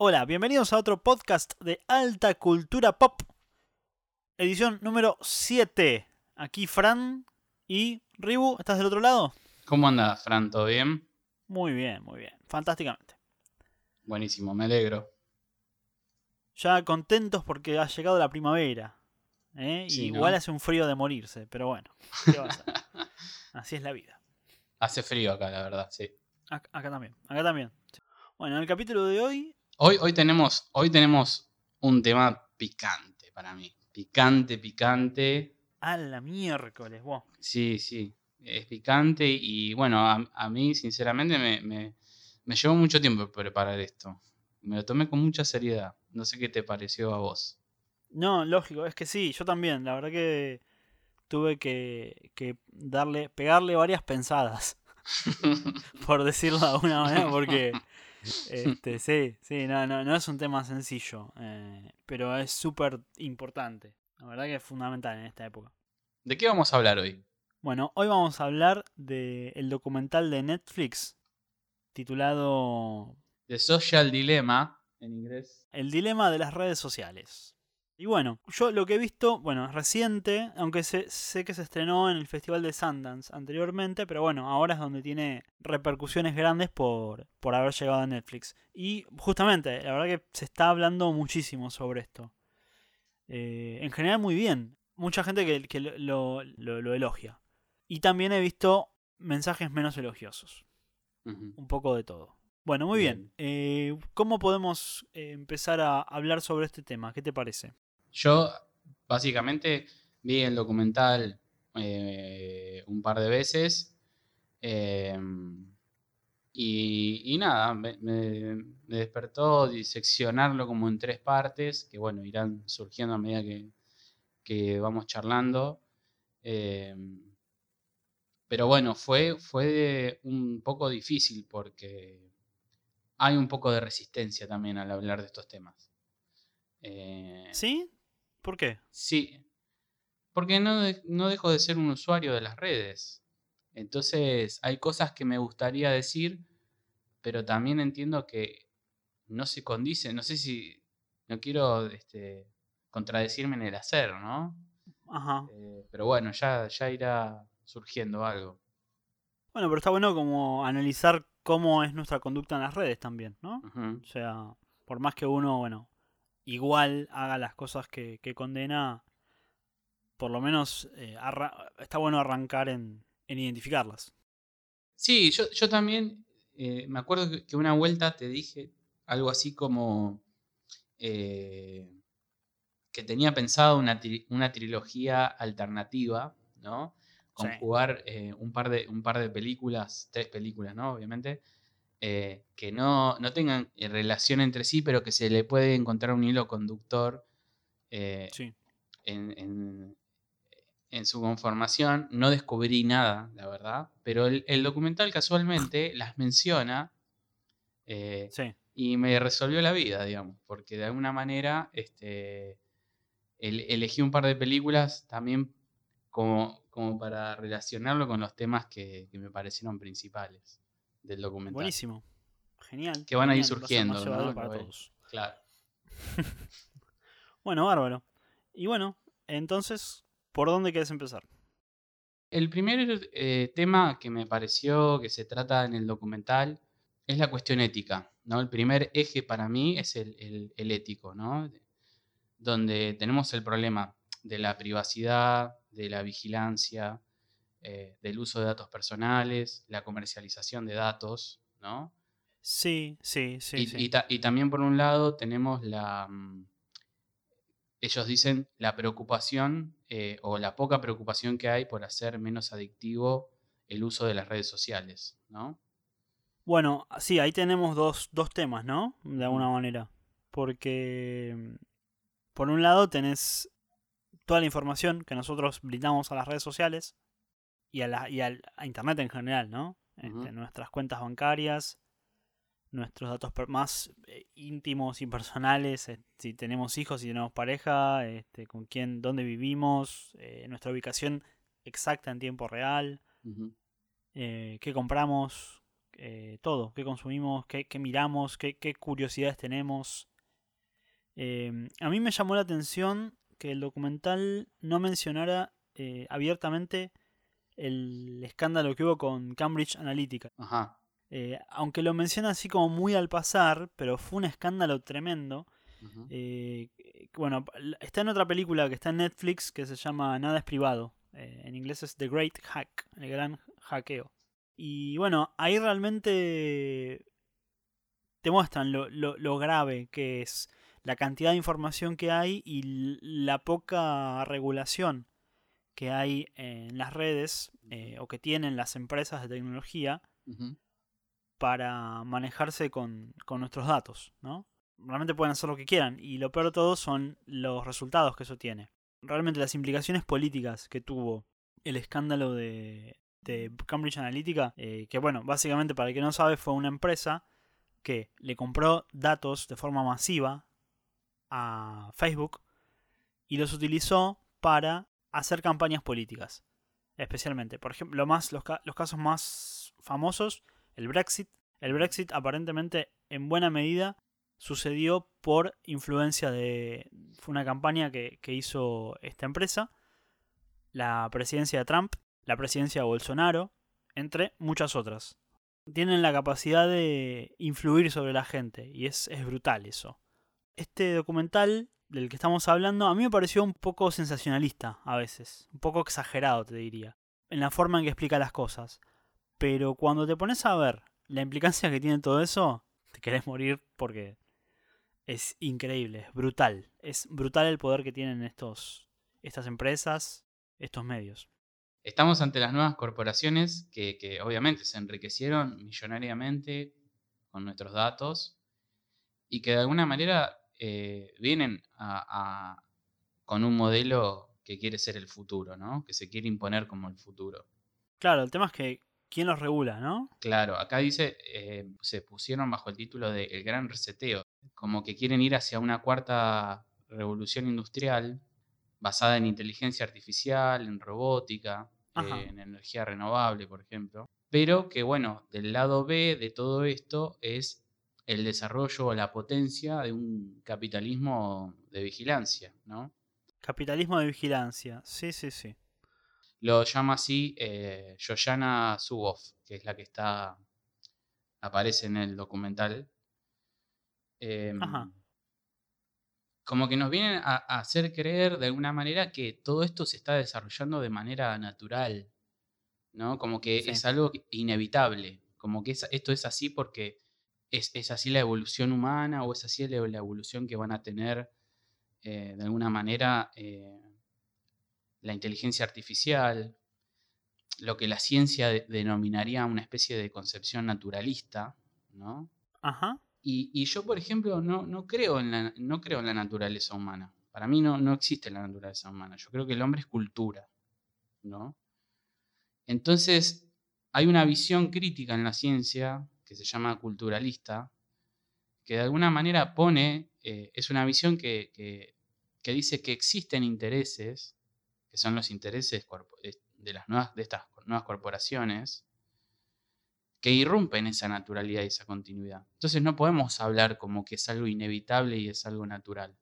Hola, bienvenidos a otro podcast de alta cultura pop. Edición número 7. Aquí Fran y Ribu, ¿estás del otro lado? ¿Cómo andas, Fran? ¿Todo bien? Muy bien, muy bien. Fantásticamente. Buenísimo, me alegro. Ya contentos porque ha llegado la primavera. ¿eh? Sí, Igual ¿no? hace un frío de morirse, pero bueno. ¿qué va a hacer? Así es la vida. Hace frío acá, la verdad, sí. Ac- Acá también, acá también. Bueno, en el capítulo de hoy, Hoy, hoy, tenemos, hoy tenemos un tema picante para mí. Picante, picante. a la miércoles, vos. Sí, sí. Es picante y bueno, a, a mí sinceramente me, me- me llevó mucho tiempo preparar esto. Me lo tomé con mucha seriedad. No sé qué te pareció a vos. No, lógico, es que sí, yo también. La verdad que tuve que, que darle, pegarle varias pensadas, por decirlo de alguna manera, porque este, sí, sí, no, no, no es un tema sencillo, eh, pero es súper importante. La verdad que es fundamental en esta época. ¿De qué vamos a hablar hoy? Bueno, hoy vamos a hablar del documental de Netflix titulado The Social Dilemma, en inglés. El dilema de las redes sociales. Y bueno, yo lo que he visto, bueno, es reciente, aunque sé, sé que se estrenó en el Festival de Sundance anteriormente, pero bueno, ahora es donde tiene repercusiones grandes por, por haber llegado a Netflix. Y justamente, la verdad que se está hablando muchísimo sobre esto. Eh, en general muy bien. Mucha gente que, que lo, lo- lo- lo elogia. Y también he visto mensajes menos elogiosos un poco de todo. Bueno, muy bien. Eh, ¿Cómo podemos eh, empezar a hablar sobre este tema? ¿Qué te parece? Yo básicamente vi el documental eh, un par de veces eh, y, y nada, me, me- me despertó diseccionarlo como en tres partes, que bueno, irán surgiendo a medida que, que vamos charlando. Eh, pero bueno, fue, fue un poco difícil porque hay un poco de resistencia también al hablar de estos temas. Eh, ¿Sí? ¿Por qué? Sí, porque no, de- no dejo de ser un usuario de las redes. Entonces hay cosas que me gustaría decir, pero también entiendo que no se condice. No sé si no quiero este, contradecirme en el hacer, ¿no? Ajá. Eh, pero bueno, ya, ya irá surgiendo algo. Bueno, pero está bueno como analizar cómo es nuestra conducta en las redes también, ¿no? O sea, por más que uno, bueno, igual haga las cosas que, que condena, por lo menos eh, está bueno arrancar en, en identificarlas. Sí, yo, yo también eh, me acuerdo que, que una vuelta te dije algo así como eh, que tenía pensado una, tri- una trilogía alternativa, ¿no? Sí. Conjugar eh, un, par de, un par de películas, tres películas, ¿no? Obviamente, eh, que no, no tengan eh, relación entre sí, pero que se le puede encontrar un hilo conductor eh, Sí. en, en- en su conformación. No descubrí nada, la verdad, pero el, el documental casualmente las menciona eh, Sí. y me resolvió la vida, digamos, porque de alguna manera este, el- elegí un par de películas también como, como para relacionarlo con los temas que, que me parecieron principales del documental. Buenísimo. Genial. Que van a ir genial, a surgiendo, ¿no? para todos. Claro. Bueno, bárbaro. Y bueno, entonces, ¿por dónde quieres empezar? El primer eh, tema que me pareció que se trata en el documental es la cuestión ética, ¿no? El primer eje para mí es el, el- el ético, ¿no? Donde tenemos el problema de la privacidad, de la vigilancia, eh, del uso de datos personales, la comercialización de datos, ¿no? Sí, sí, sí. y, sí. y ta- y también por un lado tenemos la, mm, ellos dicen la preocupación eh, o la poca preocupación que hay por hacer menos adictivo el uso de las redes sociales, ¿no? Bueno, sí, ahí tenemos dos, dos temas, ¿no? De alguna manera. Porque, mm, por un lado, tenés toda la información que nosotros brindamos a las redes sociales y a, la, y a Internet en general, ¿no? Este, nuestras cuentas bancarias, nuestros datos más eh, íntimos y personales, eh, si tenemos hijos, si tenemos pareja, este, con quién, dónde vivimos, eh, nuestra ubicación exacta en tiempo real, eh, qué compramos, eh, todo, qué consumimos, qué, qué miramos, qué, qué curiosidades tenemos. Eh, a mí me llamó la atención que el documental no mencionara eh, abiertamente el escándalo que hubo con Cambridge Analytica. Ajá. Eh, aunque lo menciona así como muy al pasar, pero fue un escándalo tremendo. Eh, bueno, está en otra película que está en Netflix que se llama Nada es privado. Eh, en inglés es The Great Hack, el gran hackeo. Y bueno, ahí realmente te muestran lo, lo- lo grave que es la cantidad de información que hay y la poca regulación que hay en las redes eh, o que tienen las empresas de tecnología para manejarse con, con nuestros datos, ¿no? Realmente pueden hacer lo que quieran y lo peor de todo son los resultados que eso tiene. Realmente las implicaciones políticas que tuvo el escándalo de, de Cambridge Analytica, eh, que bueno, básicamente para el que no sabe fue una empresa que le compró datos de forma masiva a Facebook y los utilizó para hacer campañas políticas. Especialmente, por ejemplo, los casos más famosos el Brexit. El Brexit aparentemente en buena medida sucedió por influencia de... Fue una campaña que, que hizo esta empresa, la presidencia de Trump, la presidencia de Bolsonaro, entre muchas otras. Tienen la capacidad de influir sobre la gente y es, es brutal eso. Este documental del que estamos hablando a mí me pareció un poco sensacionalista a veces, un poco exagerado te diría, en la forma en que explica las cosas. Pero cuando te pones a ver la implicancia que tiene todo eso, te querés morir porque es increíble, es brutal. Es brutal el poder que tienen estos, estas empresas, estos medios. Estamos ante las nuevas corporaciones que, que obviamente se enriquecieron millonariamente con nuestros datos y que de alguna manera eh, vienen a- a- con un modelo que quiere ser el futuro, ¿no? Que se quiere imponer como el futuro. Claro, el tema es que quién los regula, ¿no? Claro, acá dice, eh, se pusieron bajo el título de El Gran Reseteo, como que quieren ir hacia una cuarta revolución industrial basada en inteligencia artificial, en robótica, eh, en energía renovable, por ejemplo. Pero que bueno, del lado B de todo esto es el desarrollo o la potencia de un capitalismo de vigilancia, ¿no? Capitalismo de vigilancia, sí, sí, sí. Lo llama así eh, Yoyana Zuboff, que es la que está. aparece en el documental. Em, Ajá. Como que nos vienen a, a hacer creer de alguna manera que todo esto se está desarrollando de manera natural. ¿No? Como que Sí. es algo inevitable. Como que es- esto es así porque es, es así la evolución humana o es así la, la evolución que van a tener eh, de alguna manera eh, la inteligencia artificial, lo que la ciencia de- denominaría una especie de concepción naturalista, ¿no? Ajá. Y, y yo, por ejemplo, no, no, creo en la, no creo en la naturaleza humana. Para mí no, no existe la naturaleza humana. Yo creo que el hombre es cultura, ¿no? Entonces, hay una visión crítica en la ciencia que se llama culturalista, que de alguna manera pone, eh, es una visión que, que- dice que existen intereses, que son los intereses eh, de, las nuevas, de estas nuevas corporaciones, que irrumpen esa naturalidad y esa continuidad. Entonces no podemos hablar como que es algo inevitable y es algo natural.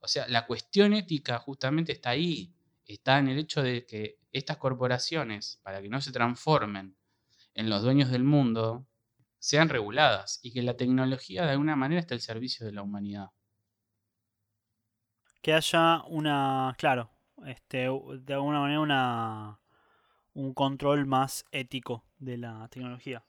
O sea, la cuestión ética justamente está ahí, está en el hecho de que estas corporaciones, para que no se transformen en los dueños del mundo, sean reguladas y que la tecnología de alguna manera esté al servicio de la humanidad. Que haya una, claro, este, de alguna manera una, un control más ético de la tecnología.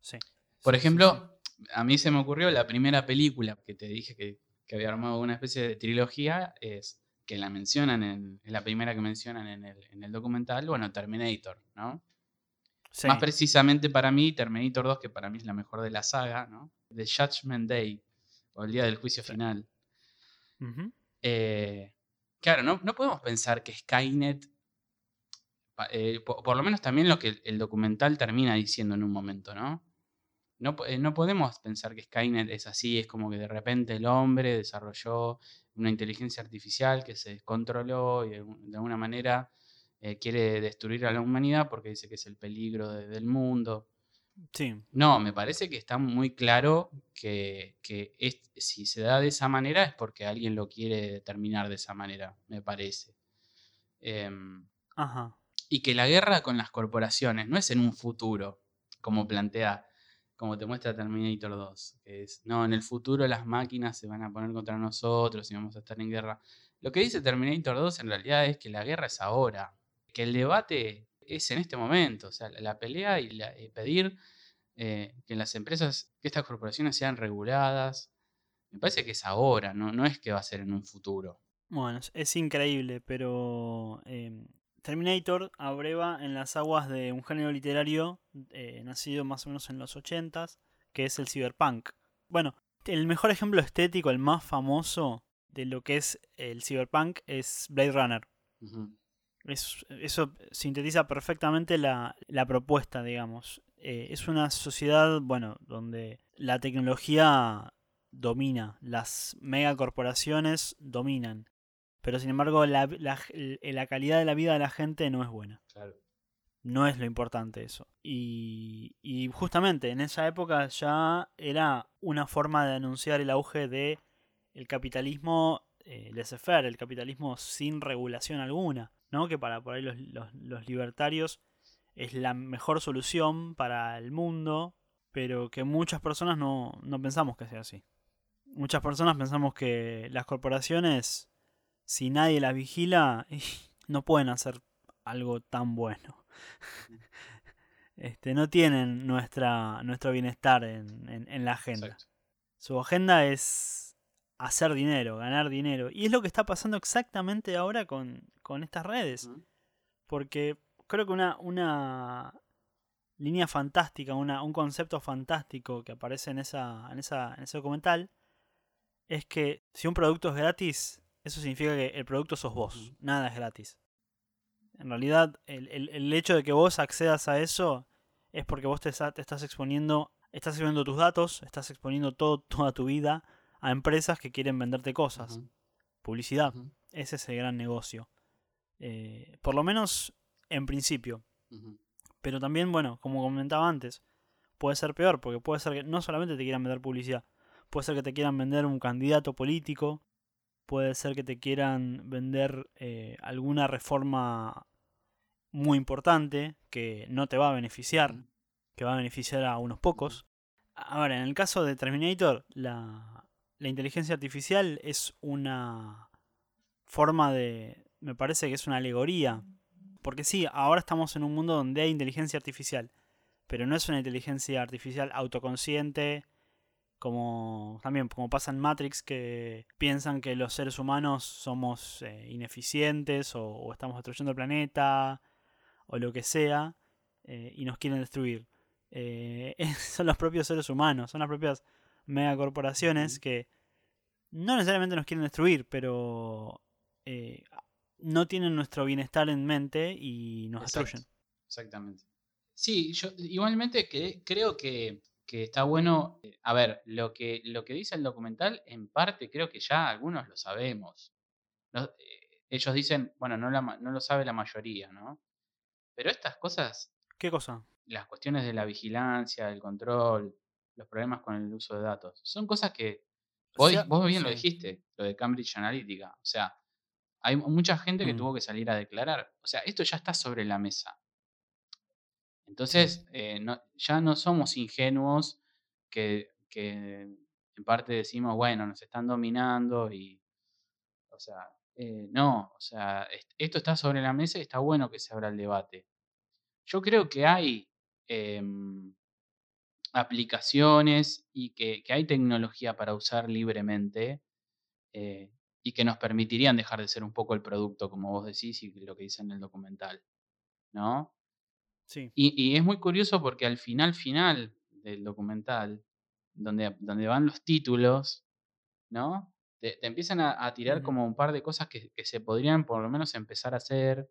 Sí. Por Sí, sí, ejemplo, a mí se me ocurrió la primera película que te dije que, que había armado una especie de trilogía, es que la mencionan, en, es la primera que mencionan en el, en el documental, bueno, Terminator, ¿no? Sí. Más precisamente para mí, Terminator 2, que para mí es la mejor de la saga, ¿no? The Judgment Day, o el día del juicio final. Eh, claro, no, no podemos pensar que Skynet, eh, po- por, lo menos también lo que el, documental termina diciendo en un momento, ¿no? no, eh, no podemos pensar que Skynet es así, es como que de repente el hombre desarrolló una inteligencia artificial que se descontroló y de, de alguna manera eh, quiere destruir a la humanidad porque dice que es el peligro de- del mundo. Sí, No, me parece que está muy claro que, que es- si se da de esa manera es porque alguien lo quiere determinar de esa manera, me parece. Em, ajá. y que la guerra con las corporaciones no es en un futuro, como plantea, como te muestra Terminator 2, que es, no, en el futuro las máquinas se van a poner contra nosotros y vamos a estar en guerra. Lo que dice Terminator 2 en realidad es que la guerra es ahora, que el debate es en este momento, o sea, la, pelea y, la- y pedir eh, que las empresas, que estas corporaciones sean reguladas, me parece que es ahora, no, no es que va a ser en un futuro. Bueno, es, increíble, pero em, Terminator abreva en las aguas de un género literario eh, nacido más o menos en los 80s, que es el cyberpunk. Bueno, el mejor ejemplo estético, el más famoso de lo que es el cyberpunk es Blade Runner. Es- eso sintetiza perfectamente la, la propuesta, digamos. Eh, es una sociedad, bueno, donde la tecnología domina, las megacorporaciones dominan, pero sin embargo la, la calidad de la vida de la gente no es buena. claro. No es lo importante eso. Y, y justamente en esa época ya era una forma de anunciar el auge de el capitalismo eh, laissez-faire, el capitalismo sin regulación alguna, ¿no? Que para por ahí los, los- los libertarios es la mejor solución para el mundo, pero que muchas personas no, no pensamos que sea así. Muchas personas pensamos que las corporaciones, si nadie las vigila, no pueden hacer algo tan bueno. Este, no tienen nuestra, nuestro bienestar en, en- en la agenda. Exacto. Su agenda es hacer dinero, ganar dinero. Y es lo que está pasando exactamente ahora con, con estas redes. Porque creo que una, una línea fantástica, una- un concepto fantástico que aparece en, esa, en, esa, en ese documental es que si un producto es gratis, eso significa que el producto sos vos. Nada es gratis. En realidad, el, el- el hecho de que vos accedas a eso es porque vos te, te estás exponiendo, estás exponiendo tus datos, estás exponiendo todo, toda tu vida a empresas que quieren venderte cosas. Publicidad. Ese es el gran negocio. Eh, por lo menos en principio. Pero también, bueno, como comentaba antes, puede ser peor, porque puede ser que no solamente te quieran vender publicidad, puede ser que te quieran vender un candidato político, puede ser que te quieran vender eh, alguna reforma muy importante que no te va a beneficiar, que va a beneficiar a unos pocos. Ahora, en el caso de Terminator, la, la inteligencia artificial es una forma de... Me parece que es una alegoría. Porque sí, ahora estamos en un mundo donde hay inteligencia artificial, pero no es una inteligencia artificial autoconsciente, como también como pasa en Matrix, que piensan que los seres humanos somos eh, ineficientes o, o estamos destruyendo el planeta o lo que sea eh, y nos quieren destruir. Eh, son los propios seres humanos, son las propias megacorporaciones que no necesariamente nos quieren destruir, pero eh, no tienen nuestro bienestar en mente y nos Exacto, destruyen. Exactamente. Sí, yo igualmente que, creo que, que está bueno. eh, A ver, lo que, lo que dice el documental, en parte creo que ya algunos lo sabemos. Eh, ellos dicen, bueno, no, la no lo sabe la mayoría, ¿no? Pero estas cosas, ¿Qué cosa? las cuestiones de la vigilancia, el control, los problemas con el uso de datos, son cosas que vos, sea, vos bien lo dijiste, lo de Cambridge Analytica. O sea, hay mucha gente que Mm. tuvo que salir a declarar. O sea, esto ya está sobre la mesa. Entonces, eh, no- ya no somos ingenuos que, que en parte decimos, bueno, nos están dominando y, o sea, eh, no, o sea, est- esto está sobre la mesa y está bueno que se abra el debate. Yo creo que hay em, aplicaciones y que, que hay tecnología para usar libremente eh, y que nos permitirían dejar de ser un poco el producto, como vos decís y lo que dice en el documental, ¿no? Sí. Y, y es muy curioso porque al final, final del documental, donde, donde van los títulos, ¿no? Te, te empiezan a, a tirar como un par de cosas que, que se podrían por lo menos empezar a hacer,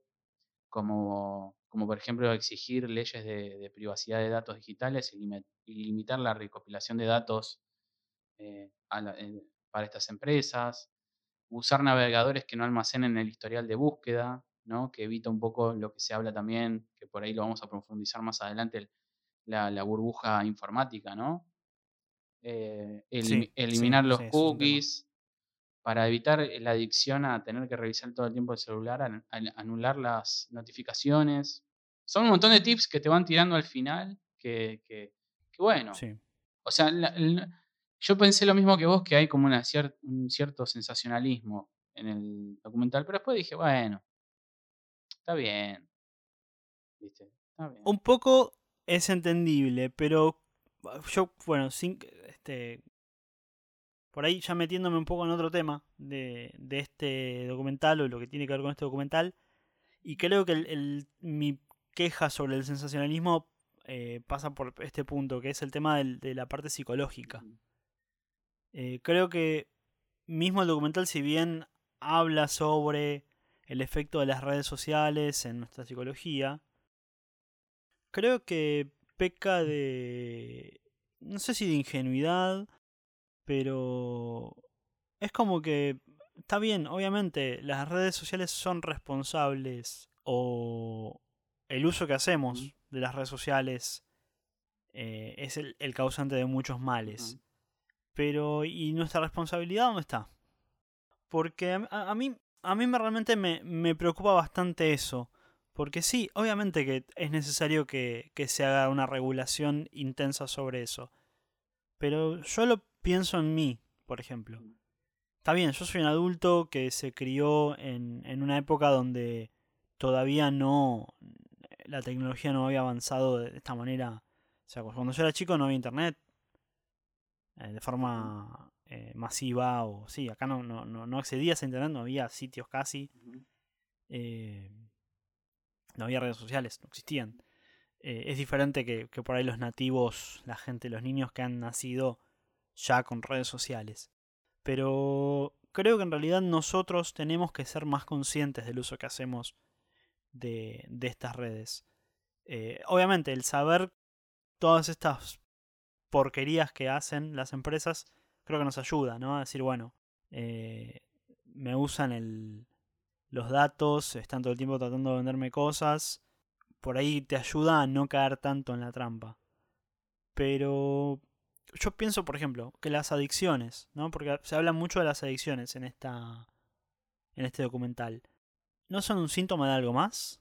como, como por ejemplo exigir leyes de, privacidad de datos digitales y, limitar la recopilación de datos eh, para estas empresas, usar navegadores que no almacenen el historial de búsqueda, ¿no? que evita un poco lo que se habla también, que por ahí lo vamos a profundizar más adelante, la, burbuja informática, ¿no? Eh, eliminar los cookies, para evitar la adicción a tener que revisar todo el tiempo el celular, anular las notificaciones. Son un montón de tips que te van tirando al final que, bueno. O sea, yo pensé lo mismo que vos, que hay como una un cierto sensacionalismo en el documental, pero después dije, bueno, está bien. ¿Viste? Está bien. Un poco es entendible, pero yo, bueno, sin, este, por ahí ya metiéndome un poco en otro tema de, este documental o lo que tiene que ver con este documental, y creo que mi queja sobre el sensacionalismo eh, pasa por este punto, que es el tema de la parte psicológica. Eh, creo que mismo el documental, si bien habla sobre el efecto de las redes sociales en nuestra psicología, creo que peca de, no sé si de ingenuidad, pero es como que está bien, obviamente las redes sociales son responsables o el uso que hacemos de las redes sociales eh, es el, causante de muchos males. Pero, ¿y nuestra responsabilidad dónde está? Porque a, mí, a mí realmente me, me, preocupa bastante eso. Porque sí, obviamente que es necesario que, que se haga una regulación intensa sobre eso. Pero yo lo pienso en mí, por ejemplo. Está bien, yo soy un adulto que se crió en, en una época donde todavía no. La tecnología no había avanzado de esta manera. O sea, cuando yo era chico no había internet de forma eh, masiva o sí, acá no, no, no, accedías a internet, no había sitios casi. Eh, no había redes sociales, no existían. es diferente que, que, por ahí los nativos, la gente, los niños que han nacido ya con redes sociales. Pero creo que en realidad nosotros tenemos que ser más conscientes del uso que hacemos de, de estas redes. Eh, obviamente, el saber todas estas porquerías que hacen las empresas, creo que nos ayuda, ¿no? A decir, bueno, eh, me usan el, los datos, están todo el tiempo tratando de venderme cosas. Por ahí te ayuda a no caer tanto en la trampa. Pero yo pienso, por ejemplo, que las adicciones, ¿no? Porque se habla mucho de las adicciones en esta en este documental. ¿No son un síntoma de algo más?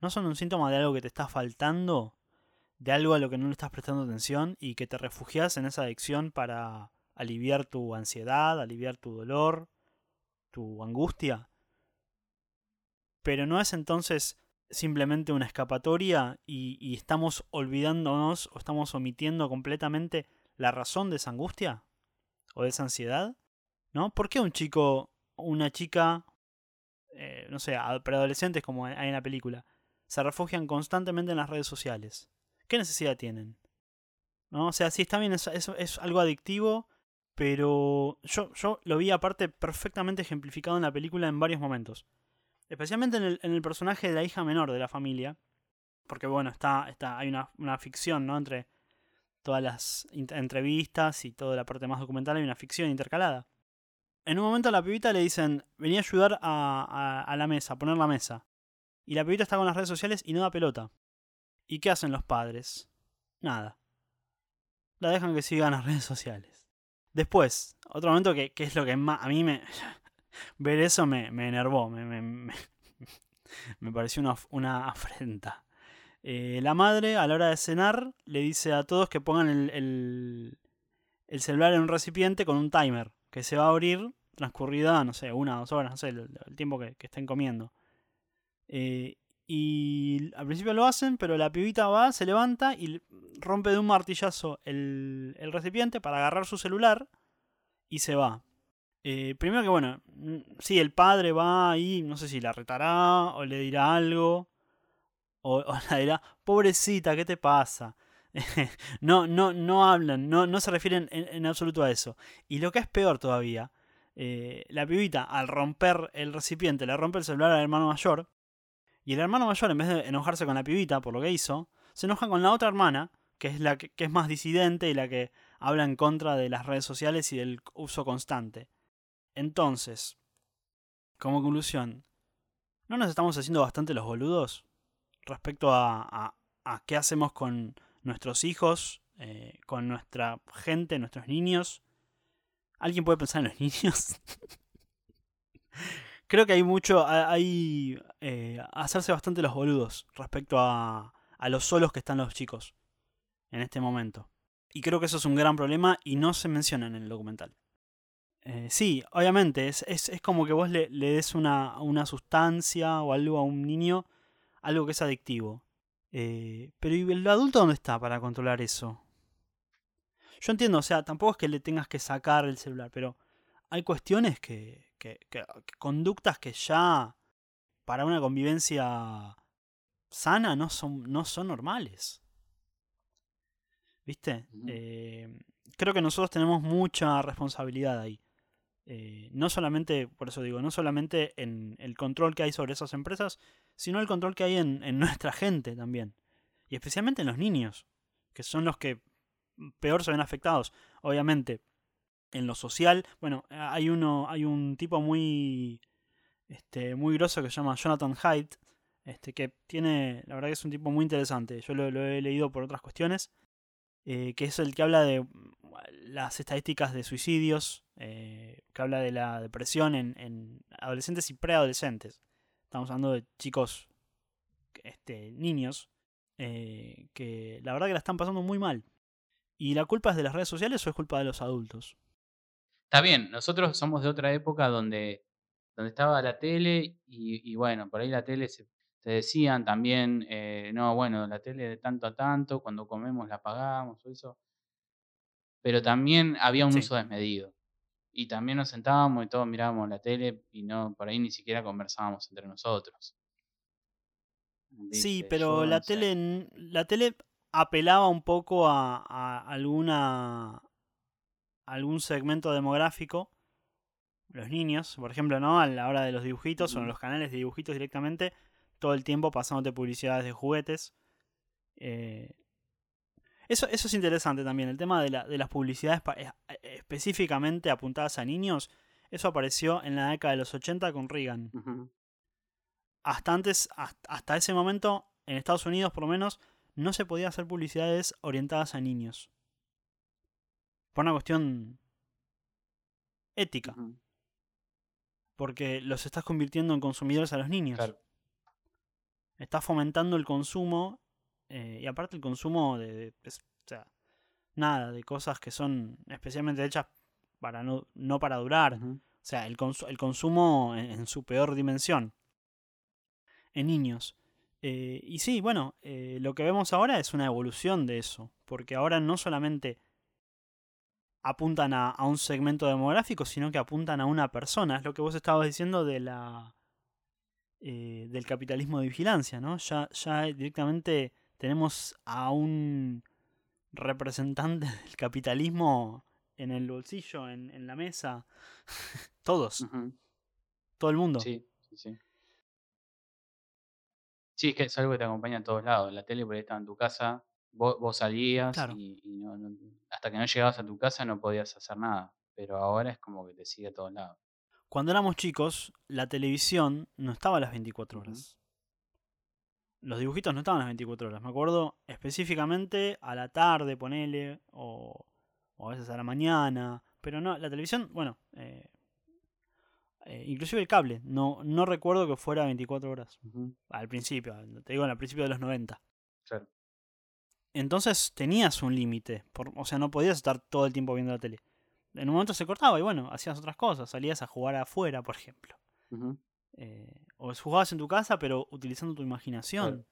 ¿No son un síntoma de algo que te está faltando? ¿De algo a lo que no le estás prestando atención y que te refugias en esa adicción para aliviar tu ansiedad, aliviar tu dolor, tu angustia? Pero no es entonces simplemente una escapatoria y, estamos olvidándonos o estamos omitiendo completamente la razón de esa angustia o de esa ansiedad? ¿No? ¿Por qué un chico una chica, eh, no sé, preadolescentes como hay en la película, se refugian constantemente en las redes sociales? ¿Qué necesidad tienen? ¿No? O sea, sí está bien, eso es, algo adictivo, pero yo, yo lo vi aparte perfectamente ejemplificado en la película en varios momentos. Especialmente en el, en el personaje de la hija menor de la familia. Porque bueno, está, está, hay una, una ficción, ¿no? Entre todas las entrevistas y toda la parte más documental hay una ficción intercalada. En un momento a la pibita le dicen, venía a ayudar a, la mesa, a poner la mesa. Y la pibita está con las redes sociales y no da pelota. ¿Y qué hacen los padres? Nada. La dejan que sigan las redes sociales. Después, otro momento que, es lo que más... A mí me... ver eso me, me enervó, me, me, me, pareció una, una afrenta. Eh, la madre, a la hora de cenar, le dice a todos que pongan el, el, celular en un recipiente con un timer que se va a abrir transcurrida, no sé, una o dos horas, no sé, el, tiempo que, estén comiendo. Eh, y al principio lo hacen, pero la pibita va, se levanta y rompe de un martillazo el, el recipiente para agarrar su celular y se va. Eh, primero que bueno, sí, el padre va ahí, no sé si la retará o le dirá algo. O, la dirá, pobrecita, ¿qué te pasa? no, no, no hablan, no, no se refieren en, absoluto a eso. Y lo que es peor todavía, eh, la pibita al romper el recipiente, le rompe el celular al hermano mayor, Y el hermano mayor, en vez de enojarse con la pibita por lo que hizo, se enoja con la otra hermana, que es la que, es más disidente y la que habla en contra de las redes sociales y del uso constante. Entonces, como conclusión, ¿no nos estamos haciendo bastante los boludos respecto a, a- a qué hacemos con nuestros hijos, eh, con nuestra gente, nuestros niños? ¿Alguien puede pensar en los niños? Creo que hay mucho, ha- hay eh, hacerse bastante los boludos respecto a, a los solos que están los chicos en este momento. Y creo que eso es un gran problema y no se menciona en el documental. Eh, sí, obviamente, es, es, como que vos le, le des una, una sustancia o algo a un niño, algo que es adictivo. Eh, pero ¿y el adulto dónde está para controlar eso? Yo entiendo, o sea, tampoco es que le tengas que sacar el celular, pero hay cuestiones que, que, que- que- conductas que ya para una convivencia sana no son, no son normales. ¿Viste? Eh, creo que nosotros tenemos mucha responsabilidad ahí. Eh, no solamente, por eso digo, no solamente en el control que hay sobre esas empresas, sino el control que hay en, en nuestra gente también. Y especialmente en los niños, que son los que peor se ven afectados. Obviamente, en lo social, bueno, hay uno, hay un tipo muy, este, muy grosso que se llama Jonathan Haidt, este, que tiene, la verdad que es un tipo muy interesante. Yo lo, he leído por otras cuestiones, eh, que es el que habla de las estadísticas de suicidios, eh, que habla de la depresión en, en adolescentes y preadolescentes. Estamos hablando de chicos, este, niños, eh, que la verdad que la están pasando muy mal. ¿Y la culpa es de las redes sociales o es culpa de los adultos? Está bien, nosotros somos de otra época donde, donde estaba la tele y, y bueno, por ahí la tele se, decían también, eh, no, bueno, la tele de tanto a tanto, cuando comemos la apagamos o eso. Pero también había un Sí. uso desmedido. Y también nos sentábamos y todos mirábamos la tele y no, por ahí ni siquiera conversábamos entre nosotros. Sí, pero la no tele, la tele apelaba un poco a, a alguna algún segmento demográfico, los niños, por ejemplo, ¿no? A la hora de los dibujitos o en los canales de dibujitos directamente, todo el tiempo pasándote publicidades de juguetes. Eh, eso, eso es interesante también, el tema de, la- de las publicidades eh, específicamente apuntadas a niños, eso apareció en la década de los 80 con Reagan hasta antes, hasta, hasta ese momento, en Estados Unidos por lo menos, no se podía hacer publicidades orientadas a niños. Por una cuestión ética, porque los estás convirtiendo en consumidores a los niños. Claro. Estás fomentando el consumo, eh, y aparte el consumo de, de- es- o sea, nada, de cosas que son especialmente hechas para no, no para durar. O sea, el, cons- el consumo en, en su peor dimensión. En niños. Eh, y sí, bueno, eh, lo que vemos ahora es una evolución de eso. Porque ahora no solamente apuntan a, a un segmento demográfico, sino que apuntan a una persona. Es lo que vos estabas diciendo de la eh, del capitalismo de vigilancia, ¿no? Ya, ya directamente tenemos a un representante del capitalismo en el bolsillo, en, en la mesa. Todos, todo el mundo. Sí, sí, sí. Sí, es que es algo que te acompaña a todos lados. La tele por ahí estaba en tu casa, vos, vos salías Claro. y, y no- no- hasta que no llegabas a tu casa no podías hacer nada. Pero ahora es como que te sigue a todos lados. Cuando éramos chicos, la televisión no estaba a las 24 Ujú. horas. Los dibujitos no estaban a las 24 horas. Me acuerdo específicamente a la tarde, ponele, o, o a veces a la mañana. Pero no, la televisión, bueno, eh, eh, inclusive el cable. No, no recuerdo que fuera 24 horas. Al principio, te digo, al principio de los 90. Claro. Entonces tenías un límite. por- O sea, no podías estar todo el tiempo viendo la tele. En un momento se cortaba y bueno, hacías otras cosas. Salías a jugar afuera, por ejemplo. Eh, o jugabas en tu casa, pero utilizando tu imaginación.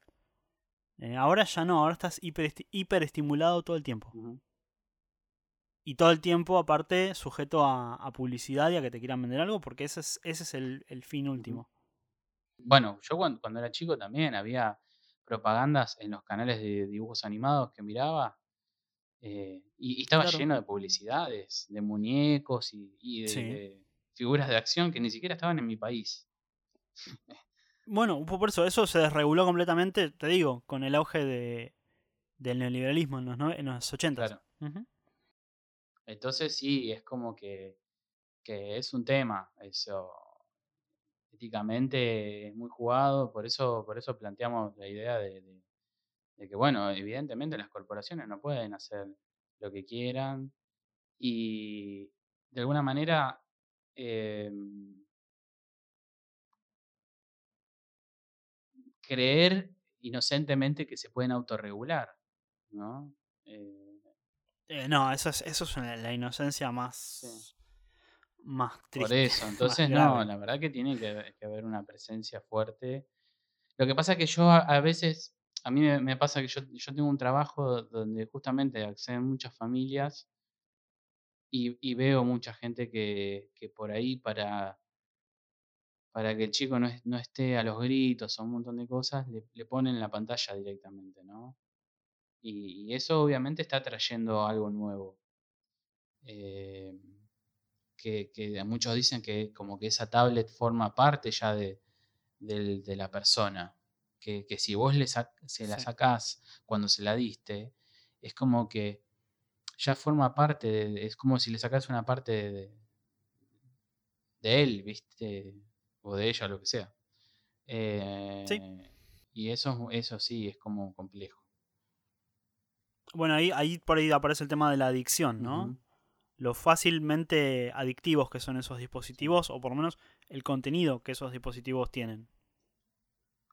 Eh, ahora ya no, ahora estás hiper, hiperestimulado todo el tiempo. Y todo el tiempo, aparte, sujeto a, a publicidad y a que te quieran vender algo, porque ese es, ese es el, el fin último. Bueno, yo cuando, cuando era chico también había propagandas en los canales de dibujos animados que miraba. eh, y, y estaba Claro. lleno de publicidades, de muñecos y, y de, Sí. de figuras de acción que ni siquiera estaban en mi país. Bueno, por eso, eso se desreguló completamente, te digo, con el auge de, del neoliberalismo en los, no- en los 80. Claro. Entonces sí, es como que, que es un tema, eso éticamente es muy jugado, por eso, por eso planteamos la idea de, de- de que, bueno, evidentemente las corporaciones no pueden hacer lo que quieran y de alguna manera em, creer inocentemente que se pueden autorregular, ¿no? Eh, Eh, no, eso es, eso es una- la inocencia más, Sí. Más triste. Por eso, entonces no, la verdad que tiene que, que haber una presencia fuerte. Lo que pasa es que yo a, a veces, a mí me, me pasa que yo, yo tengo un trabajo donde justamente acceden muchas familias y, y veo mucha gente que, que por ahí para, para que el chico no, es- no esté a los gritos o un montón de cosas, le, le ponen la pantalla directamente, ¿no? Y, y eso obviamente está trayendo algo nuevo. Eh, que, que muchos dicen que como que esa tablet forma parte ya de, de la persona. Que, que si vos le sac- se la Sí. sacás cuando se la diste, es como que ya forma parte, de- es como si le sacás una parte de, de él, ¿viste? O de ella, lo que sea. Eh, Y eso, eso sí es como complejo. Bueno, ahí, ahí por ahí aparece el tema de la adicción, ¿no? Lo fácilmente adictivos que son esos dispositivos, o por lo menos el contenido que esos dispositivos tienen.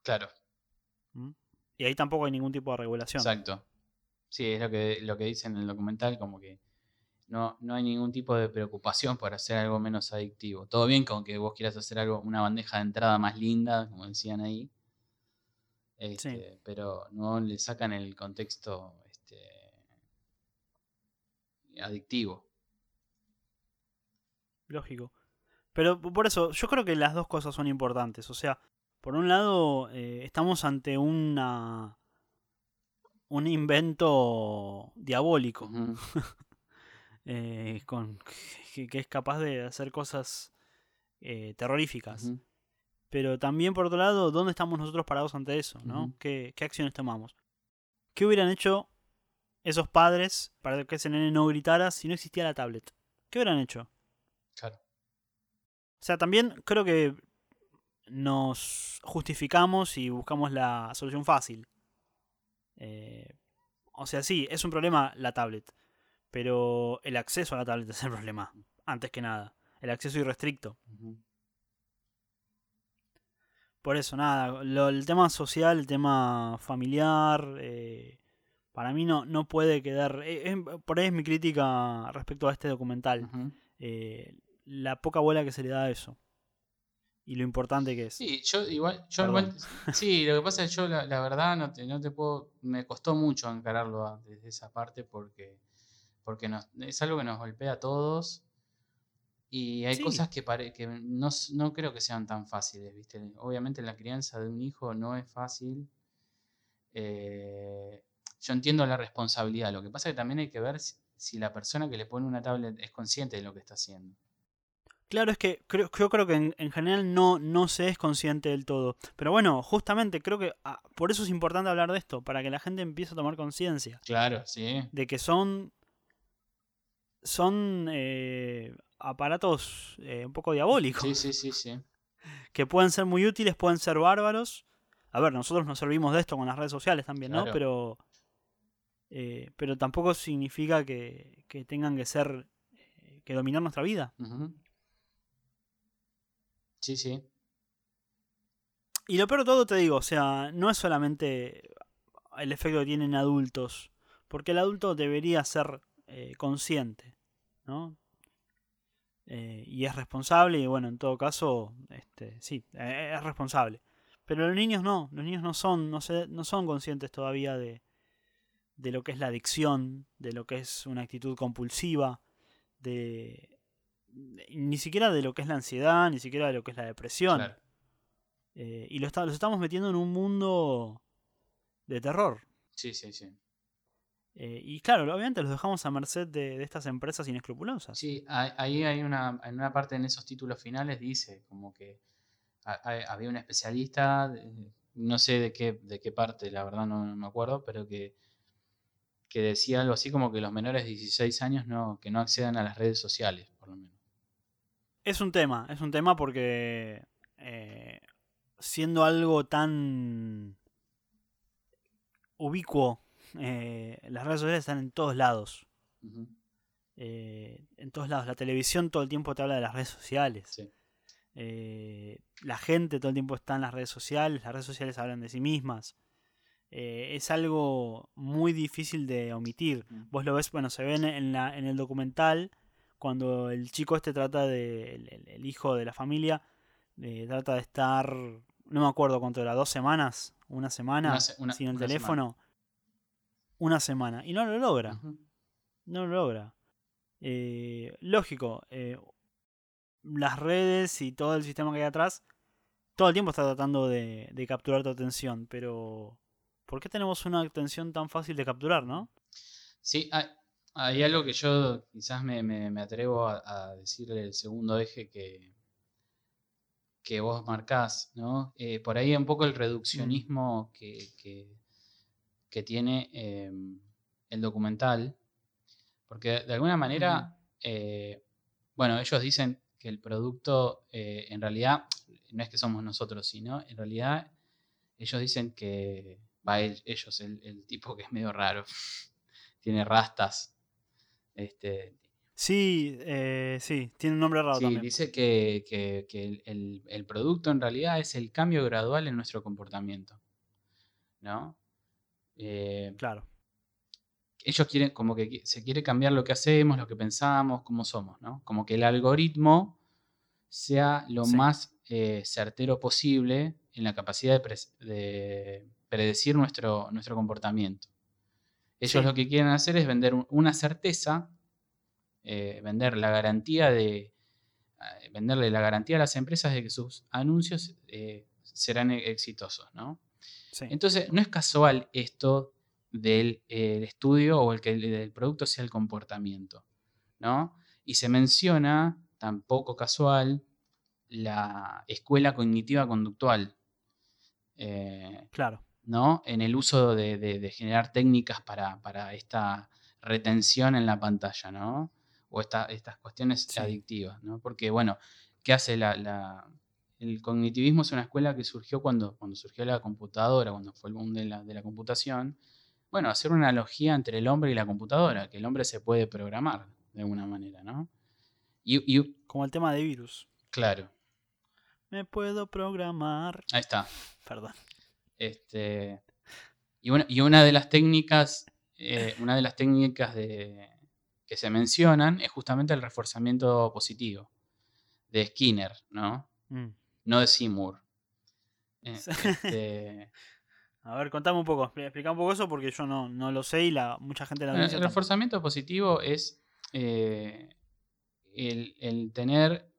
Claro, ¿m? Y ahí tampoco hay ningún tipo de regulación. exacto. Sí, es lo que, lo que dicen en el documental, como que no, no hay ningún tipo de preocupación por hacer algo menos adictivo. Todo bien con que vos quieras hacer algo, una bandeja de entrada más linda, como decían ahí. Este, Pero no le sacan el contexto este, adictivo. Lógico. Pero por eso, yo creo que las dos cosas son importantes. O sea, por un lado, eh, estamos ante una un invento diabólico eh, con, que, que es capaz de hacer cosas eh, terroríficas. Pero también, por otro lado, ¿dónde estamos nosotros parados ante eso? ¿no? ¿Qué, qué acciones tomamos? ¿Qué hubieran hecho esos padres para que ese nene no gritara si no existía la tablet? ¿Qué hubieran hecho? Claro. O sea, también creo que nos justificamos y buscamos la solución fácil. Eh, o sea, sí, es un problema la tablet, pero el acceso a la tablet es el problema, antes que nada. El acceso irrestricto. Por eso, nada, lo- el tema social, el tema familiar, eh, para mí no, no puede quedar... eh, por ahí es mi crítica respecto a este documental. Ujú. Eh, la poca bola que se le da a eso. Y lo importante que es. Sí, yo igual, yo igual- sí, lo que pasa es que yo la, la verdad no te, no te puedo, me costó mucho encararlo a- desde esa parte porque, porque nos- es algo que nos golpea a todos y hay Sí. cosas que, pare- que no, no creo que sean tan fáciles, ¿viste? Obviamente la crianza de un hijo no es fácil. eh, yo entiendo la responsabilidad, lo que pasa es que también hay que ver si, si la persona que le pone una tablet es consciente de lo que está haciendo. Claro, es que creo, yo creo que en, en general no, no se es consciente del todo. Pero bueno, justamente creo que ah, por eso es importante hablar de esto, para que la gente empiece a tomar conciencia Claro, sí. de que son, son eh, aparatos eh, un poco diabólicos, Sí, sí, sí, sí. que pueden ser muy útiles, pueden ser bárbaros. A ver, nosotros nos servimos de esto con las redes sociales también, ¿no? Pero, eh, pero tampoco significa que, que tengan que ser, eh, que dominar nuestra vida. Sí, sí. Y lo peor de todo, te digo, o sea, no es solamente el efecto que tienen adultos, porque el adulto debería ser eh, consciente, ¿no? Eh, y es responsable, y bueno, en todo caso, este, sí, eh, es responsable. Pero los niños no, los niños no son, no, se, no son conscientes todavía de, de lo que es la adicción, de lo que es una actitud compulsiva, de, ni siquiera de lo que es la ansiedad, ni siquiera de lo que es la depresión. Claro. Eh, y lo está- los estamos metiendo en un mundo de terror. Sí, sí, sí. Eh, y claro, obviamente los dejamos a merced de, de estas empresas inescrupulosas. Sí, ahí ahí hay una, en una parte en esos títulos finales dice como que había un especialista, no sé de qué, de qué parte, la verdad no, me acuerdo, pero que, que decía algo así como que los menores de 16 años no, que no accedan a las redes sociales, por lo menos. Es un tema, es un tema porque eh, siendo algo tan ubicuo, eh, las redes sociales están en todos lados. Eh, en todos lados. La televisión todo el tiempo te habla de las redes sociales. la gente todo el tiempo está en las redes sociales. Las redes sociales hablan de sí mismas. Es algo muy difícil de omitir. Vos lo ves, bueno, se ve en, la, en el documental cuando el chico este trata de, el, hijo de la familia, trata de estar, no me acuerdo cuánto era, dos semanas, una semana sin el teléfono, una semana, y no lo logra, no lo logra. Eh, lógico, eh, las redes y todo el sistema que hay atrás, todo el tiempo está tratando de, de capturar tu atención, pero ¿por qué tenemos una atención tan fácil de capturar, no? Sí, hay, hay algo que yo quizás me, me, atrevo a, decirle el segundo eje que, que vos marcás, ¿no? Eh, por ahí un poco el reduccionismo que, que, tiene em, el documental, porque de alguna manera, eh, bueno, ellos dicen que el producto eh, en realidad no es que somos nosotros, sino en realidad ellos dicen que, va, ellos, el, el tipo que es medio raro, tiene rastas, este, sí, eh, sí, tiene un nombre raro sí, Dice que, el, producto en realidad es el cambio gradual en nuestro comportamiento. ¿No? Eh, claro. Ellos quieren, como que se quiere cambiar lo que hacemos, lo que pensamos, cómo somos, ¿no? Como que el algoritmo sea lo más eh, certero posible en la capacidad de, predecir nuestro, nuestro comportamiento. Ellos lo que quieren hacer es vender una certeza, eh, vender la garantía de, eh, venderle la garantía a las empresas de que sus anuncios eh, serán e-, exitosos, ¿no? Entonces, no es casual esto del estudio o el que el, producto sea el comportamiento, ¿no? Y se menciona, tampoco casual, la escuela cognitiva conductual. claro. ¿No? En el uso de, generar técnicas para, esta retención en la pantalla, ¿no? O estas cuestiones adictivas, ¿no? Porque, bueno, ¿qué hace la, El cognitivismo es una escuela que surgió cuando, cuando surgió la computadora, cuando fue el boom de la, de la computación. Bueno, hacer una analogía entre el hombre y la computadora, que el hombre se puede programar de alguna manera, ¿no? Y, Como el tema de virus. Claro. Me puedo programar. Ahí está. Perdón. Este, y, y una de las técnicas, eh, una de las técnicas de, que se mencionan es justamente el reforzamiento positivo de Skinner, ¿no? Mm. No de Seymour. Eh, este, a ver, contame un poco, explica un poco eso porque yo no, no lo sé y la, mucha gente la El reforzamiento positivo es eh, el, el, tener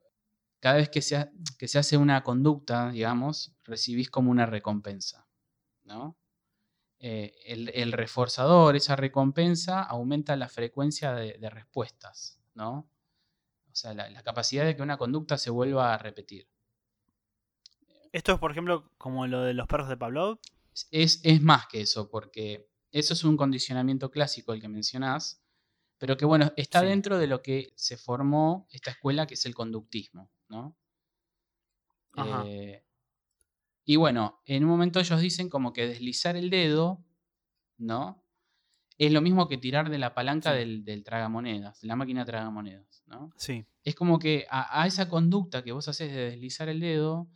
cada vez que se, que se hace una conducta, digamos, recibís como una recompensa. ¿No? Eh, el, reforzador, esa recompensa, aumenta la frecuencia de, respuestas, ¿no? O sea, la, capacidad de que una conducta se vuelva a repetir. ¿Esto es, por ejemplo, como lo de los perros de Pavlov? Es, es más que eso, porque eso es un condicionamiento clásico el que mencionás, pero que bueno, está dentro de lo que se formó esta escuela que es el conductismo, ¿no? Eh, y bueno, en un momento ellos dicen como que deslizar el dedo, ¿no? Es lo mismo que tirar de la palanca del, tragamonedas, de la máquina tragamonedas, ¿no? Sí. Es como que a, esa conducta que vos haces de deslizar el dedo,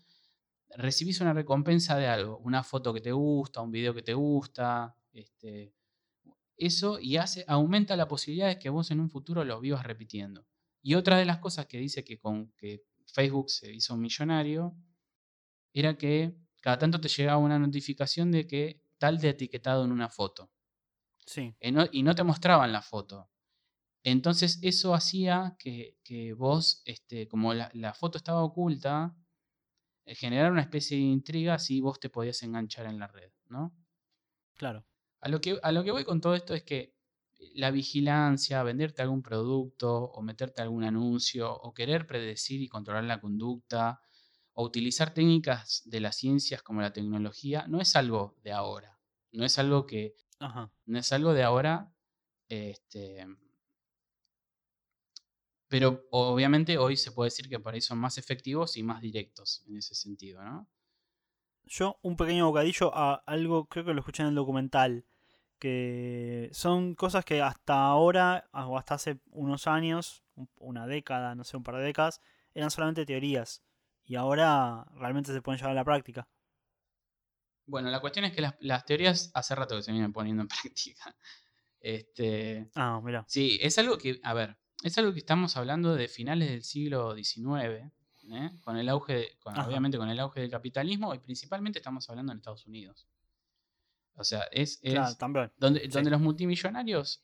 recibís una recompensa de algo, una foto que te gusta, un video que te gusta, este, eso y hace, aumenta la posibilidad de que vos en un futuro lo vivas repitiendo. Y otra de las cosas que dice que con que Facebook se hizo millonario era que cada tanto te llegaba una notificación de que tal te etiquetado en una foto. Sí. Y no, te mostraban la foto. Entonces eso hacía que, vos, este, como la, foto estaba oculta, eh, generar una especie de intriga si vos te podías enganchar en la red, ¿no? Claro. A lo que, a lo que voy con todo esto es que la vigilancia, venderte algún producto o meterte algún anuncio o querer predecir y controlar la conducta o utilizar técnicas de las ciencias como la tecnología no es algo de ahora. No es algo que. Ajá. No es algo de ahora. Este, pero obviamente hoy se puede decir que por ahí son más efectivos y más directos en ese sentido, ¿no? Yo, un pequeño bocadillo a algo, creo que lo escuché en el documental, que son cosas que hasta ahora, o hasta hace unos años, una década, no sé, un par de décadas, eran solamente teorías. Y ahora realmente se pueden llevar a la práctica. Bueno, la cuestión es que las, teorías hace rato que se vienen poniendo en práctica. Este, ah, mira. Sí, es algo que, a ver, es algo que estamos hablando de finales del siglo XIX, ¿eh? con el auge, obviamente con el auge del capitalismo y principalmente estamos hablando en Estados Unidos. O sea, es, donde, donde, los multimillonarios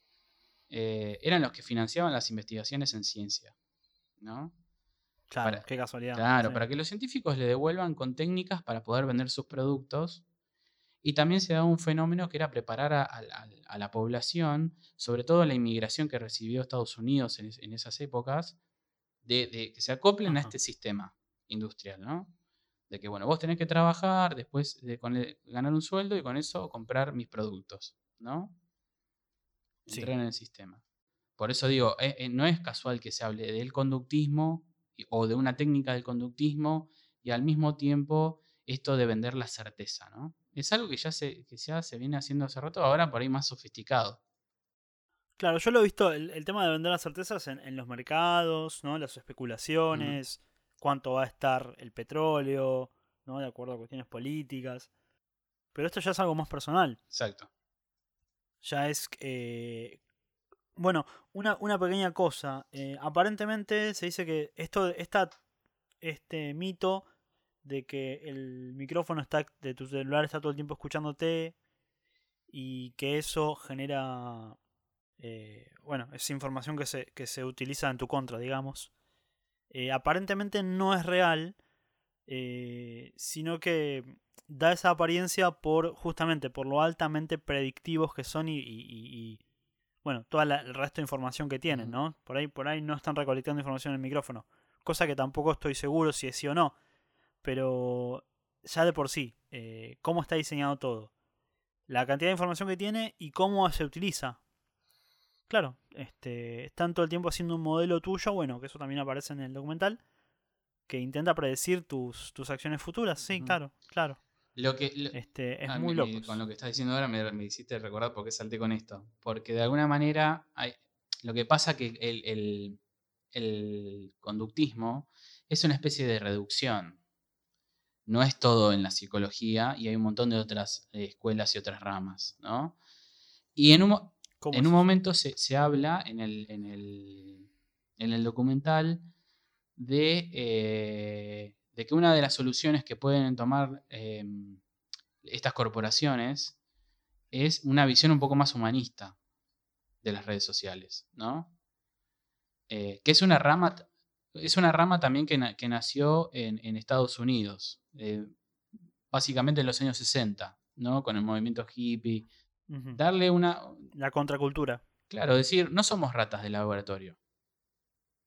eh, eran los que financiaban las investigaciones en ciencia, ¿no? Claro, qué casualidad. Claro, para que los científicos le devuelvan con técnicas para poder vender sus productos. Y también se da un fenómeno que era preparar a, la población, sobre todo la inmigración que recibió Estados Unidos en, esas épocas, de, que se acoplen a este sistema industrial, ¿no? De que, bueno, vos tenés que trabajar, después de ganar un sueldo y con eso comprar mis productos, ¿no? Entrar en el sistema. Por eso digo, eh, eh, no es casual que se hable del conductismo o de una técnica del conductismo y al mismo tiempo esto de vender la certeza, ¿no? Es algo que ya se, que ya se viene haciendo hace rato, ahora por ahí más sofisticado. Claro, yo lo he visto, el, tema de vender las certezas en, los mercados, ¿no? Las especulaciones, cuánto va a estar el petróleo, ¿no? De acuerdo a cuestiones políticas. Pero esto ya es algo más personal. Exacto. Ya es eh, bueno, una, una pequeña cosa. Eh, aparentemente se dice que esto, esta, este mito de que el micrófono está, de tu celular está todo el tiempo escuchándote y que eso genera, eh, bueno, es información que se, que se utiliza en tu contra, digamos. Eh, aparentemente no es real, sino que da esa apariencia por justamente por lo altamente predictivos que son y bueno, todo el resto de información que tienen, ¿no? Por ahí, por ahí no están recolectando información en el micrófono. Cosa que tampoco estoy seguro si es sí o no. Pero ya de por sí, eh, cómo está diseñado todo. La cantidad de información que tiene y cómo se utiliza. Claro, este, están todo el tiempo haciendo un modelo tuyo, bueno, que eso también aparece en el documental, que intenta predecir tus, tus acciones futuras. Sí, claro, claro. Lo que, este, es muy loco. Con lo que estás diciendo ahora me, hiciste recordar por qué salté con esto. Porque de alguna manera hay, lo que pasa que el, el, conductismo es una especie de reducción. No es todo en la psicología y hay un montón de otras eh, escuelas y otras ramas, ¿no? Y en un, en un momento se, se, habla en el, en el, en el documental de eh, de que una de las soluciones que pueden tomar em, estas corporaciones es una visión un poco más humanista de las redes sociales, ¿no? Eh, que es una rama, es una rama también que, nació en, Estados Unidos, eh, básicamente en los años 60, ¿no? Con el movimiento hippie. Darle una... La contracultura. Claro, decir, no somos ratas de laboratorio,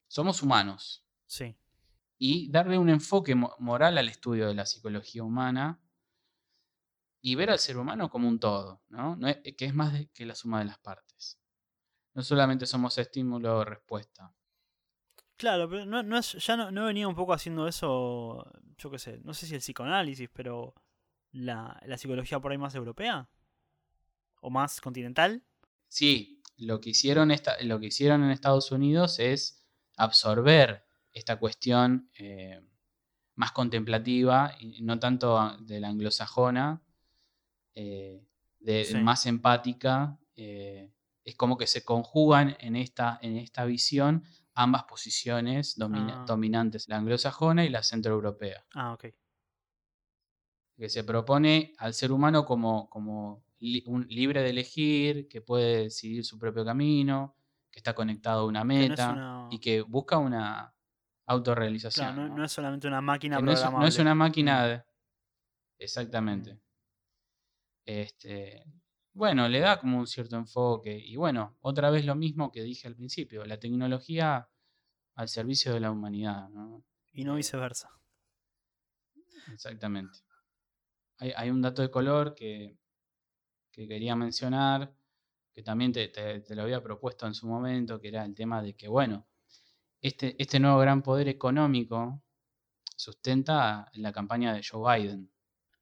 somos humanos. Sí y darle un enfoque moral al estudio de la psicología humana y ver al ser humano como un todo, ¿no? que es más que la suma de las partes. No solamente somos estímulo o respuesta. Claro, pero no, no es, ya no, no, venía un poco haciendo eso, yo qué sé, no sé si el psicoanálisis, pero la, la psicología por ahí más europea o más continental. Sí, lo que hicieron, esta, lo que hicieron en Estados Unidos es absorber esta cuestión eh, más contemplativa y no tanto de la anglosajona, eh, de, más empática. Eh, es como que se conjugan en esta, en esta visión ambas posiciones ah. dominantes, la anglosajona y la centroeuropea. Ah, ok. Que se propone al ser humano como, como un, libre de elegir, que puede decidir su propio camino, que está conectado a una meta y que busca una, autorrealización. no, es solamente una máquina no es, no es, una máquina de... Exactamente. Este, bueno, le da como un cierto enfoque. Y bueno, otra vez lo mismo que dije al principio, la tecnología al servicio de la humanidad. ¿no? Y no viceversa. Exactamente. Hay, hay un dato de color que, que quería mencionar, que también te, te- te lo había propuesto en su momento, que era el tema de que, bueno, este, este nuevo gran poder económico sustenta la campaña de Joe Biden,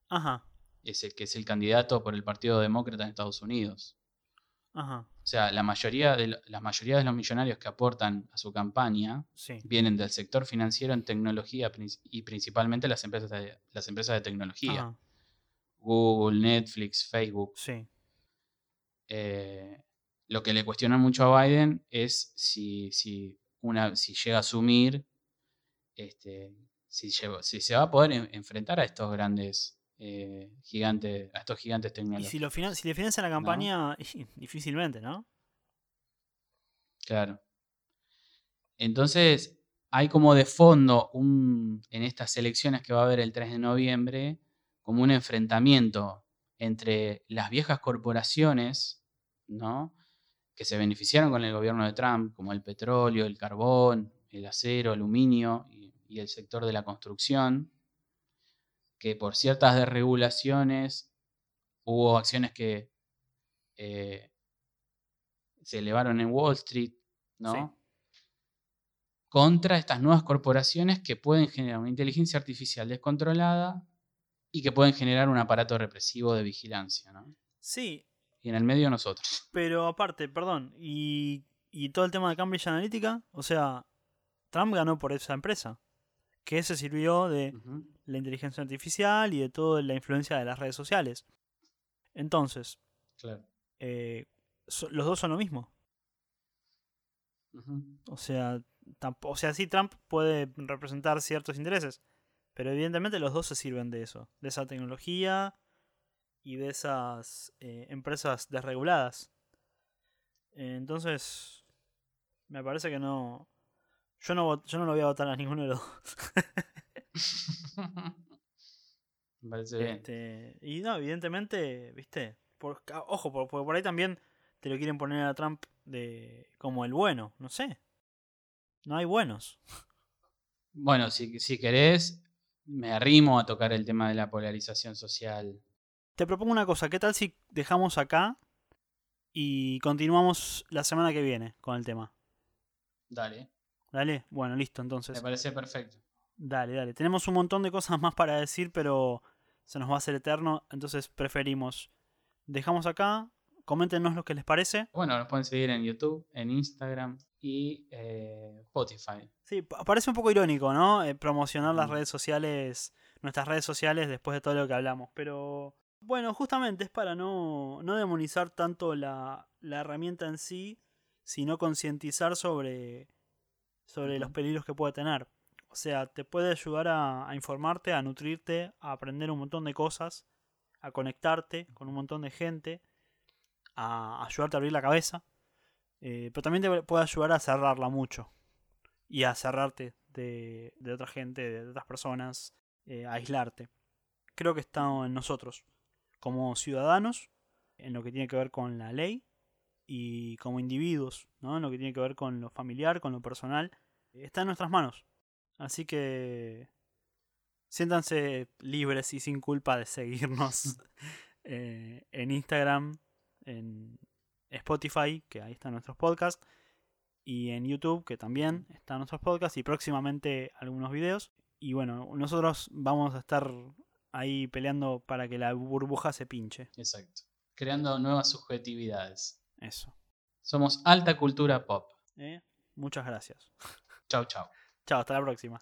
Ajá, es el que es el candidato por el Partido Demócrata en Estados Unidos. ajá, O sea, la mayoría de, la mayoría de los millonarios que aportan a su campaña sí. vienen del sector financiero en tecnología y principalmente las empresas de, las empresas de tecnología. Ajá, Google, Netflix, Facebook. sí. Eh, lo que le cuestionan mucho a Biden es si, si, una, si llega a asumir, este, si, lleva- si se va a poder en- enfrentar a estos grandes eh, gigantes, a estos gigantes Y tecnológicos. si, lo finan- si le financian la campaña, y- difícilmente, ¿no? Claro. Entonces, hay como de fondo un, en estas elecciones que va a haber el 3 de noviembre, como un enfrentamiento entre las viejas corporaciones, ¿no? Que se beneficiaron con el gobierno de Trump, como el petróleo, el carbón, el acero, aluminio y, y el sector de la construcción, que por ciertas desregulaciones hubo acciones que eh, se elevaron en Wall Street, ¿no? Contra estas nuevas corporaciones que pueden generar una inteligencia artificial descontrolada y que pueden generar un aparato represivo de vigilancia, ¿no? Sí, Y en el medio nosotros. pero aparte, perdón, y, y todo el tema de Cambridge Analytica, o sea, Trump ganó por esa empresa, que se sirvió de la inteligencia artificial y de toda la influencia de las redes sociales. Entonces, Claro. eh, so- los dos son lo mismo. O sea, o sea, sí, Trump puede representar ciertos intereses, pero evidentemente los dos se sirven de eso, de esa tecnología y de esas eh, empresas desreguladas. Eh, entonces, me parece que no. Yo no, yo no lo voy a votar a ninguno de los dos. Me parece bien. Este, y no, evidentemente, viste, por, ojo, por- porque por ahí también te lo quieren poner a Trump de como el bueno, no sé. No hay buenos. Bueno, si, si querés, me arrimo a tocar el tema de la polarización social. Te propongo una cosa, ¿qué tal si dejamos acá y continuamos la semana que viene con el tema? Dale, Dale, bueno, listo, me entonces. parece perfecto. Dale, dale. Tenemos un montón de cosas más para decir, pero se nos va a hacer eterno, entonces preferimos. Dejamos acá, coméntenos lo que les parece. Bueno, nos pueden seguir en YouTube, en Instagram y eh, Spotify. Sí, pa- parece un poco irónico, ¿no? Eh, promocionar las Mm. redes sociales, nuestras redes sociales después de todo lo que hablamos, pero bueno, justamente es para no, no demonizar tanto la, la herramienta en sí, sino concientizar sobre, sobre los peligros que puede tener. O sea, te puede ayudar a, a informarte, a nutrirte, a aprender un montón de cosas, a conectarte con un montón de gente, a ayudarte a abrir la cabeza, eh, pero también te puede ayudar a cerrarla mucho y a cerrarte de, de otra gente, de otras personas, eh, a aislarte. Creo que está en nosotros, como ciudadanos, en lo que tiene que ver con la ley, y como individuos, ¿no? en lo que tiene que ver con lo familiar, con lo personal, está en nuestras manos. Así que siéntanse libres y sin culpa de seguirnos eh, en Instagram, en Spotify, que ahí están nuestros podcasts, y en YouTube, que también están nuestros podcasts, y próximamente algunos videos. Y bueno, nosotros vamos a estar ahí peleando para que la burbuja se pinche. Exacto. Creando nuevas subjetividades. Eso. Somos alta cultura pop. ¿eh? Muchas gracias. Chau, chau. Chao, hasta la próxima.